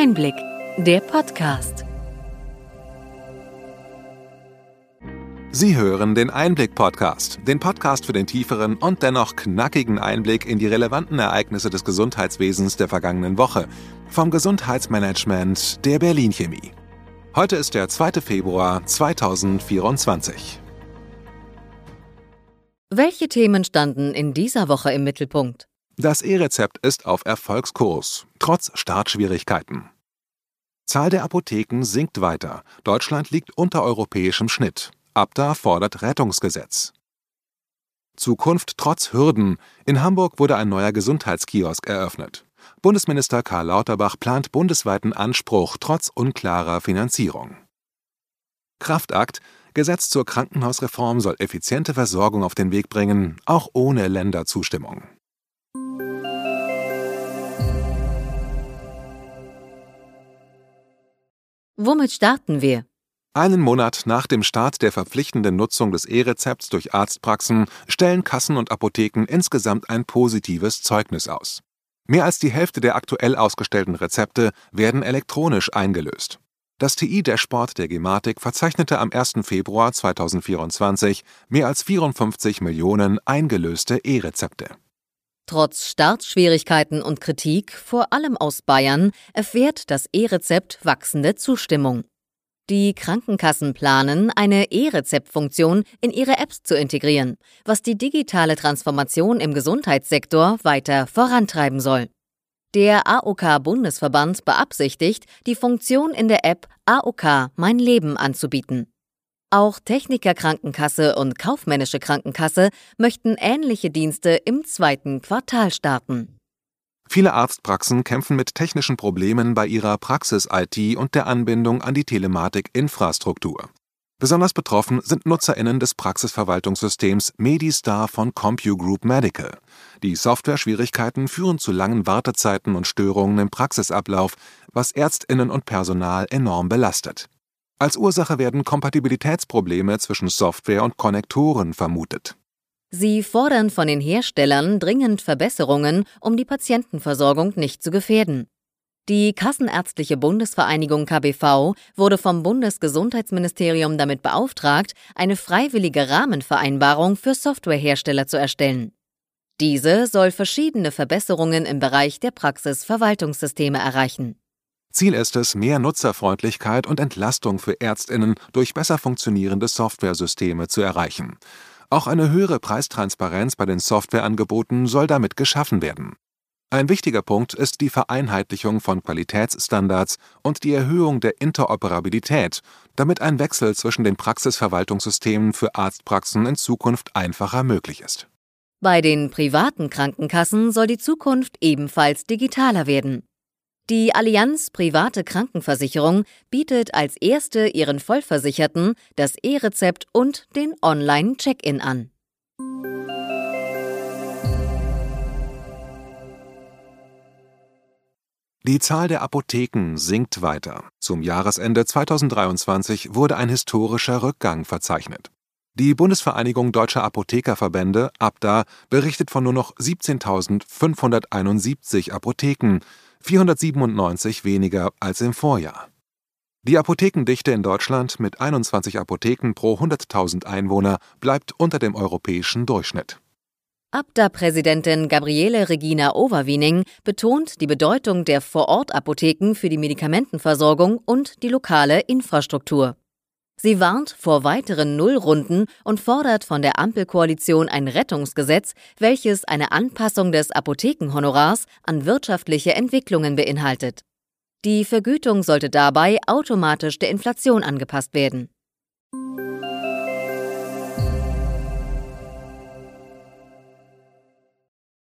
Einblick, der Podcast. Sie hören den Einblick-Podcast, den Podcast für den tieferen und dennoch knackigen Einblick in die relevanten Ereignisse des Gesundheitswesens der vergangenen Woche vom Gesundheitsmanagement der Berlin Chemie. Heute ist der 2. Februar 2024. Welche Themen standen in dieser Woche im Mittelpunkt? Das E-Rezept ist auf Erfolgskurs, trotz Startschwierigkeiten. Zahl der Apotheken sinkt weiter. Deutschland liegt unter europäischem Schnitt. Abda fordert Rettungsgesetz. Zukunft trotz Hürden. In Hamburg wurde ein neuer Gesundheitskiosk eröffnet. Bundesminister Karl Lauterbach plant bundesweiten Anspruch trotz unklarer Finanzierung. Kraftakt Gesetz zur Krankenhausreform soll effiziente Versorgung auf den Weg bringen, auch ohne Länderzustimmung. Womit starten wir? Einen Monat nach dem Start der verpflichtenden Nutzung des E-Rezepts durch Arztpraxen stellen Kassen und Apotheken insgesamt ein positives Zeugnis aus. Mehr als die Hälfte der aktuell ausgestellten Rezepte werden elektronisch eingelöst. Das TI Dashboard der Gematik verzeichnete am 1. Februar 2024 mehr als 54 Millionen eingelöste E-Rezepte. Trotz Startschwierigkeiten und Kritik, vor allem aus Bayern, erfährt das E-Rezept wachsende Zustimmung. Die Krankenkassen planen, eine E-Rezept-Funktion in ihre Apps zu integrieren, was die digitale Transformation im Gesundheitssektor weiter vorantreiben soll. Der AOK-Bundesverband beabsichtigt, die Funktion in der App AOK Mein Leben anzubieten. Auch Techniker-Krankenkasse und Kaufmännische Krankenkasse möchten ähnliche Dienste im zweiten Quartal starten. Viele Arztpraxen kämpfen mit technischen Problemen bei ihrer Praxis-IT und der Anbindung an die Telematik-Infrastruktur. Besonders betroffen sind NutzerInnen des Praxisverwaltungssystems Medistar von CompuGroup Medical. Die Software-Schwierigkeiten führen zu langen Wartezeiten und Störungen im Praxisablauf, was ÄrztInnen und Personal enorm belastet. Als Ursache werden Kompatibilitätsprobleme zwischen Software und Konnektoren vermutet. Sie fordern von den Herstellern dringend Verbesserungen, um die Patientenversorgung nicht zu gefährden. Die Kassenärztliche Bundesvereinigung KBV wurde vom Bundesgesundheitsministerium damit beauftragt, eine freiwillige Rahmenvereinbarung für Softwarehersteller zu erstellen. Diese soll verschiedene Verbesserungen im Bereich der Praxisverwaltungssysteme erreichen. Ziel ist es, mehr Nutzerfreundlichkeit und Entlastung für Ärztinnen durch besser funktionierende Softwaresysteme zu erreichen. Auch eine höhere Preistransparenz bei den Softwareangeboten soll damit geschaffen werden. Ein wichtiger Punkt ist die Vereinheitlichung von Qualitätsstandards und die Erhöhung der Interoperabilität, damit ein Wechsel zwischen den Praxisverwaltungssystemen für Arztpraxen in Zukunft einfacher möglich ist. Bei den privaten Krankenkassen soll die Zukunft ebenfalls digitaler werden. Die Allianz Private Krankenversicherung bietet als erste ihren Vollversicherten das E-Rezept und den Online-Check-In an. Die Zahl der Apotheken sinkt weiter. Zum Jahresende 2023 wurde ein historischer Rückgang verzeichnet. Die Bundesvereinigung Deutscher Apothekerverbände (ABDA) berichtet von nur noch 17.571 Apotheken, 497 weniger als im Vorjahr. Die Apothekendichte in Deutschland mit 21 Apotheken pro 100.000 Einwohner bleibt unter dem europäischen Durchschnitt. Abda-Präsidentin Gabriele Regina Overwiening betont die Bedeutung der Vorortapotheken für die Medikamentenversorgung und die lokale Infrastruktur. Sie warnt vor weiteren Nullrunden und fordert von der Ampelkoalition ein Rettungsgesetz, welches eine Anpassung des Apothekenhonorars an wirtschaftliche Entwicklungen beinhaltet. Die Vergütung sollte dabei automatisch der Inflation angepasst werden.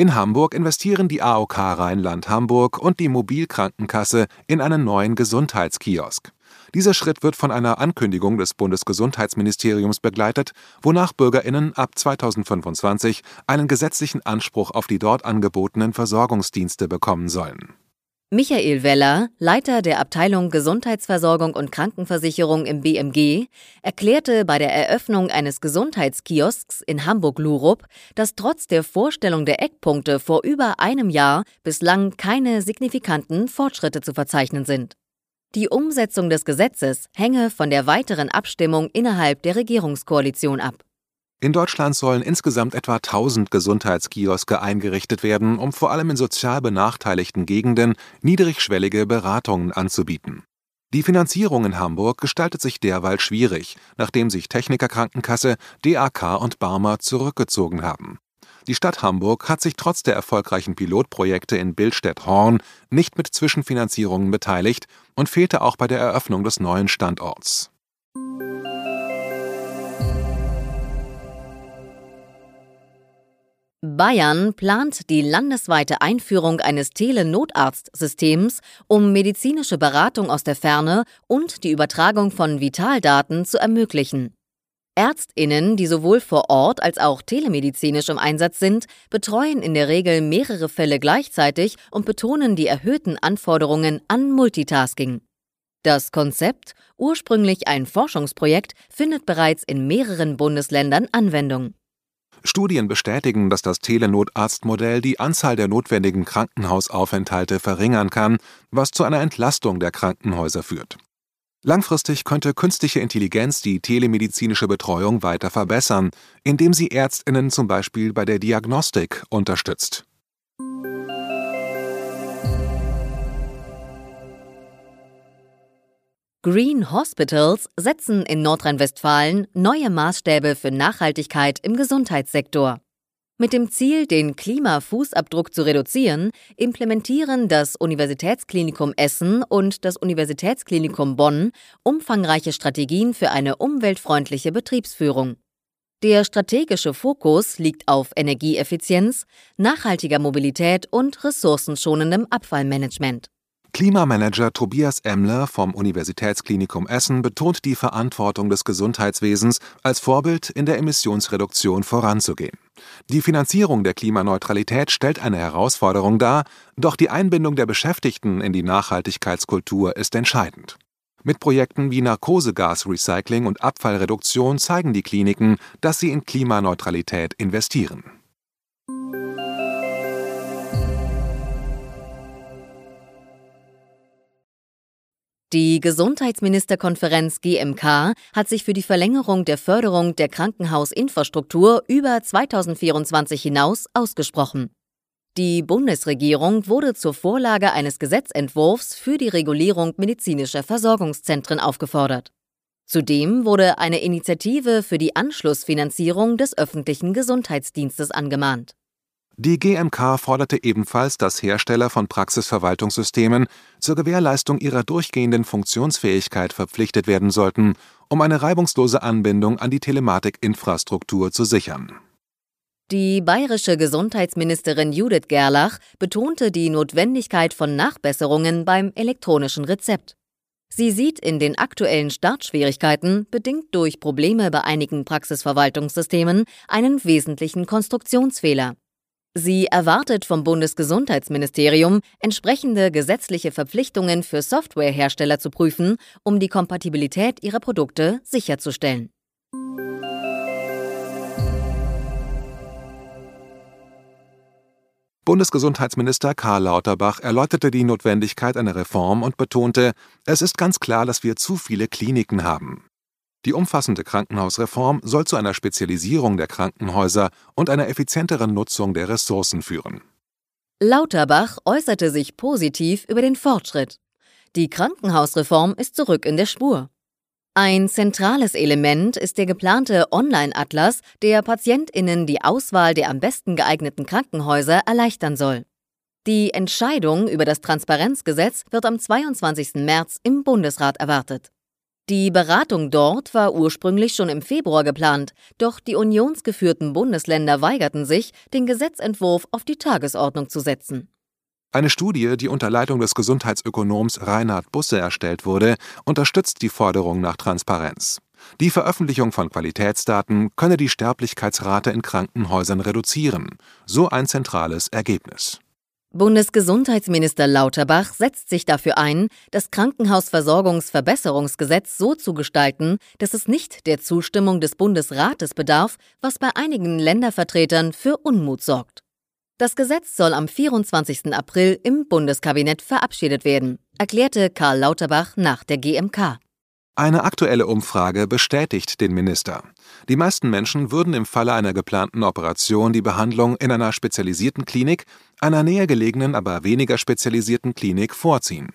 In Hamburg investieren die AOK Rheinland-Hamburg und die Mobilkrankenkasse in einen neuen Gesundheitskiosk. Dieser Schritt wird von einer Ankündigung des Bundesgesundheitsministeriums begleitet, wonach Bürgerinnen ab 2025 einen gesetzlichen Anspruch auf die dort angebotenen Versorgungsdienste bekommen sollen. Michael Weller, Leiter der Abteilung Gesundheitsversorgung und Krankenversicherung im BMG, erklärte bei der Eröffnung eines Gesundheitskiosks in Hamburg-Lurup, dass trotz der Vorstellung der Eckpunkte vor über einem Jahr bislang keine signifikanten Fortschritte zu verzeichnen sind. Die Umsetzung des Gesetzes hänge von der weiteren Abstimmung innerhalb der Regierungskoalition ab. In Deutschland sollen insgesamt etwa 1000 Gesundheitskioske eingerichtet werden, um vor allem in sozial benachteiligten Gegenden niedrigschwellige Beratungen anzubieten. Die Finanzierung in Hamburg gestaltet sich derweil schwierig, nachdem sich Techniker Krankenkasse, DAK und Barmer zurückgezogen haben. Die Stadt Hamburg hat sich trotz der erfolgreichen Pilotprojekte in Billstedt-Horn nicht mit Zwischenfinanzierungen beteiligt und fehlte auch bei der Eröffnung des neuen Standorts. Bayern plant die landesweite Einführung eines Telenotarztsystems, um medizinische Beratung aus der Ferne und die Übertragung von Vitaldaten zu ermöglichen. Ärztinnen, die sowohl vor Ort als auch telemedizinisch im Einsatz sind, betreuen in der Regel mehrere Fälle gleichzeitig und betonen die erhöhten Anforderungen an Multitasking. Das Konzept, ursprünglich ein Forschungsprojekt, findet bereits in mehreren Bundesländern Anwendung. Studien bestätigen, dass das Telenotarztmodell die Anzahl der notwendigen Krankenhausaufenthalte verringern kann, was zu einer Entlastung der Krankenhäuser führt. Langfristig könnte künstliche Intelligenz die telemedizinische Betreuung weiter verbessern, indem sie Ärztinnen zum Beispiel bei der Diagnostik unterstützt. Green Hospitals setzen in Nordrhein-Westfalen neue Maßstäbe für Nachhaltigkeit im Gesundheitssektor. Mit dem Ziel, den Klimafußabdruck zu reduzieren, implementieren das Universitätsklinikum Essen und das Universitätsklinikum Bonn umfangreiche Strategien für eine umweltfreundliche Betriebsführung. Der strategische Fokus liegt auf Energieeffizienz, nachhaltiger Mobilität und ressourcenschonendem Abfallmanagement. Klimamanager Tobias Emmler vom Universitätsklinikum Essen betont die Verantwortung des Gesundheitswesens, als Vorbild in der Emissionsreduktion voranzugehen. Die Finanzierung der Klimaneutralität stellt eine Herausforderung dar, doch die Einbindung der Beschäftigten in die Nachhaltigkeitskultur ist entscheidend. Mit Projekten wie Narkosegasrecycling und Abfallreduktion zeigen die Kliniken, dass sie in Klimaneutralität investieren. Die Gesundheitsministerkonferenz GMK hat sich für die Verlängerung der Förderung der Krankenhausinfrastruktur über 2024 hinaus ausgesprochen. Die Bundesregierung wurde zur Vorlage eines Gesetzentwurfs für die Regulierung medizinischer Versorgungszentren aufgefordert. Zudem wurde eine Initiative für die Anschlussfinanzierung des öffentlichen Gesundheitsdienstes angemahnt. Die GMK forderte ebenfalls, dass Hersteller von Praxisverwaltungssystemen zur Gewährleistung ihrer durchgehenden Funktionsfähigkeit verpflichtet werden sollten, um eine reibungslose Anbindung an die Telematikinfrastruktur zu sichern. Die bayerische Gesundheitsministerin Judith Gerlach betonte die Notwendigkeit von Nachbesserungen beim elektronischen Rezept. Sie sieht in den aktuellen Startschwierigkeiten, bedingt durch Probleme bei einigen Praxisverwaltungssystemen, einen wesentlichen Konstruktionsfehler. Sie erwartet vom Bundesgesundheitsministerium, entsprechende gesetzliche Verpflichtungen für Softwarehersteller zu prüfen, um die Kompatibilität ihrer Produkte sicherzustellen. Bundesgesundheitsminister Karl Lauterbach erläuterte die Notwendigkeit einer Reform und betonte, es ist ganz klar, dass wir zu viele Kliniken haben. Die umfassende Krankenhausreform soll zu einer Spezialisierung der Krankenhäuser und einer effizienteren Nutzung der Ressourcen führen. Lauterbach äußerte sich positiv über den Fortschritt. Die Krankenhausreform ist zurück in der Spur. Ein zentrales Element ist der geplante Online-Atlas, der Patientinnen die Auswahl der am besten geeigneten Krankenhäuser erleichtern soll. Die Entscheidung über das Transparenzgesetz wird am 22. März im Bundesrat erwartet. Die Beratung dort war ursprünglich schon im Februar geplant, doch die unionsgeführten Bundesländer weigerten sich, den Gesetzentwurf auf die Tagesordnung zu setzen. Eine Studie, die unter Leitung des Gesundheitsökonoms Reinhard Busse erstellt wurde, unterstützt die Forderung nach Transparenz. Die Veröffentlichung von Qualitätsdaten könne die Sterblichkeitsrate in Krankenhäusern reduzieren, so ein zentrales Ergebnis. Bundesgesundheitsminister Lauterbach setzt sich dafür ein, das Krankenhausversorgungsverbesserungsgesetz so zu gestalten, dass es nicht der Zustimmung des Bundesrates bedarf, was bei einigen Ländervertretern für Unmut sorgt. Das Gesetz soll am 24. April im Bundeskabinett verabschiedet werden, erklärte Karl Lauterbach nach der GMK. Eine aktuelle Umfrage bestätigt den Minister. Die meisten Menschen würden im Falle einer geplanten Operation die Behandlung in einer spezialisierten Klinik, einer näher gelegenen, aber weniger spezialisierten Klinik vorziehen.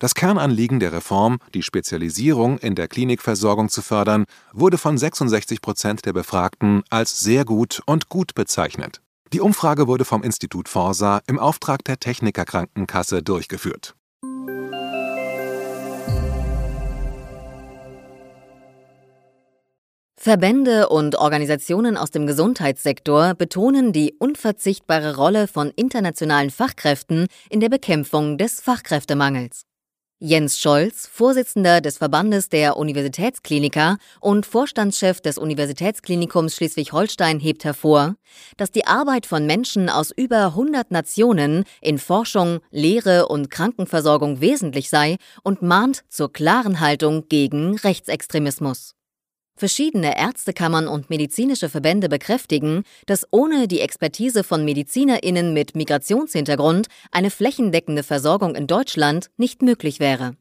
Das Kernanliegen der Reform, die Spezialisierung in der Klinikversorgung zu fördern, wurde von 66 Prozent der Befragten als sehr gut und gut bezeichnet. Die Umfrage wurde vom Institut Forsa im Auftrag der Technikerkrankenkasse durchgeführt. Verbände und Organisationen aus dem Gesundheitssektor betonen die unverzichtbare Rolle von internationalen Fachkräften in der Bekämpfung des Fachkräftemangels. Jens Scholz, Vorsitzender des Verbandes der Universitätskliniker und Vorstandschef des Universitätsklinikums Schleswig-Holstein, hebt hervor, dass die Arbeit von Menschen aus über 100 Nationen in Forschung, Lehre und Krankenversorgung wesentlich sei und mahnt zur klaren Haltung gegen Rechtsextremismus. Verschiedene Ärztekammern und medizinische Verbände bekräftigen, dass ohne die Expertise von Medizinerinnen mit Migrationshintergrund eine flächendeckende Versorgung in Deutschland nicht möglich wäre.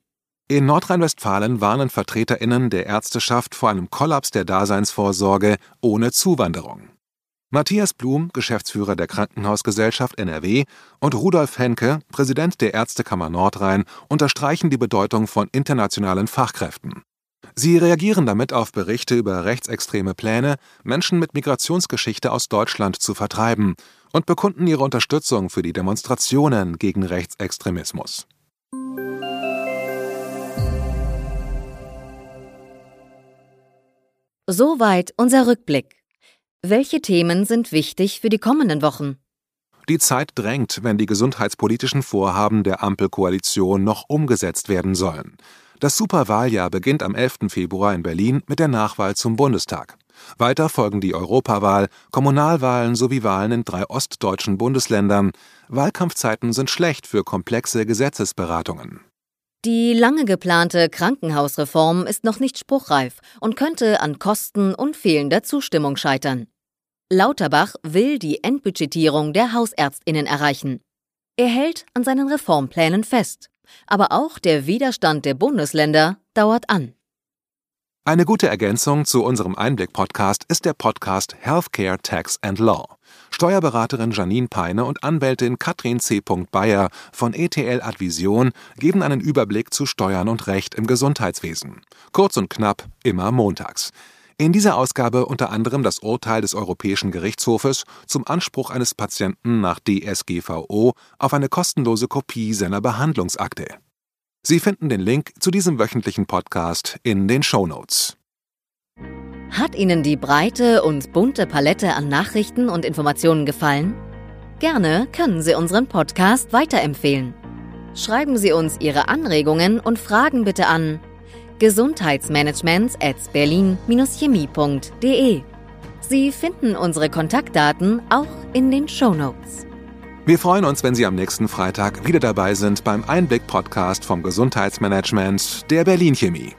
In Nordrhein-Westfalen warnen Vertreterinnen der Ärzteschaft vor einem Kollaps der Daseinsvorsorge ohne Zuwanderung. Matthias Blum, Geschäftsführer der Krankenhausgesellschaft NRW, und Rudolf Henke, Präsident der Ärztekammer Nordrhein, unterstreichen die Bedeutung von internationalen Fachkräften. Sie reagieren damit auf Berichte über rechtsextreme Pläne, Menschen mit Migrationsgeschichte aus Deutschland zu vertreiben und bekunden ihre Unterstützung für die Demonstrationen gegen Rechtsextremismus. Soweit unser Rückblick. Welche Themen sind wichtig für die kommenden Wochen? Die Zeit drängt, wenn die gesundheitspolitischen Vorhaben der Ampelkoalition noch umgesetzt werden sollen. Das Superwahljahr beginnt am 11. Februar in Berlin mit der Nachwahl zum Bundestag. Weiter folgen die Europawahl, Kommunalwahlen sowie Wahlen in drei ostdeutschen Bundesländern. Wahlkampfzeiten sind schlecht für komplexe Gesetzesberatungen. Die lange geplante Krankenhausreform ist noch nicht spruchreif und könnte an Kosten und fehlender Zustimmung scheitern. Lauterbach will die Endbudgetierung der Hausärztinnen erreichen. Er hält an seinen Reformplänen fest. Aber auch der Widerstand der Bundesländer dauert an. Eine gute Ergänzung zu unserem Einblick-Podcast ist der Podcast Healthcare Tax and Law. Steuerberaterin Janine Peine und Anwältin Katrin C. Bayer von ETL Advision geben einen Überblick zu Steuern und Recht im Gesundheitswesen. Kurz und knapp, immer montags. In dieser Ausgabe unter anderem das Urteil des Europäischen Gerichtshofes zum Anspruch eines Patienten nach DSGVO auf eine kostenlose Kopie seiner Behandlungsakte. Sie finden den Link zu diesem wöchentlichen Podcast in den Show Notes. Hat Ihnen die breite und bunte Palette an Nachrichten und Informationen gefallen? Gerne können Sie unseren Podcast weiterempfehlen. Schreiben Sie uns Ihre Anregungen und Fragen bitte an gesundheitsmanagement at berlin-chemie.de. Sie finden unsere Kontaktdaten auch in den Show Notes. Wir freuen uns, wenn Sie am nächsten Freitag wieder dabei sind beim Einblick-Podcast vom Gesundheitsmanagement der Berlin Chemie.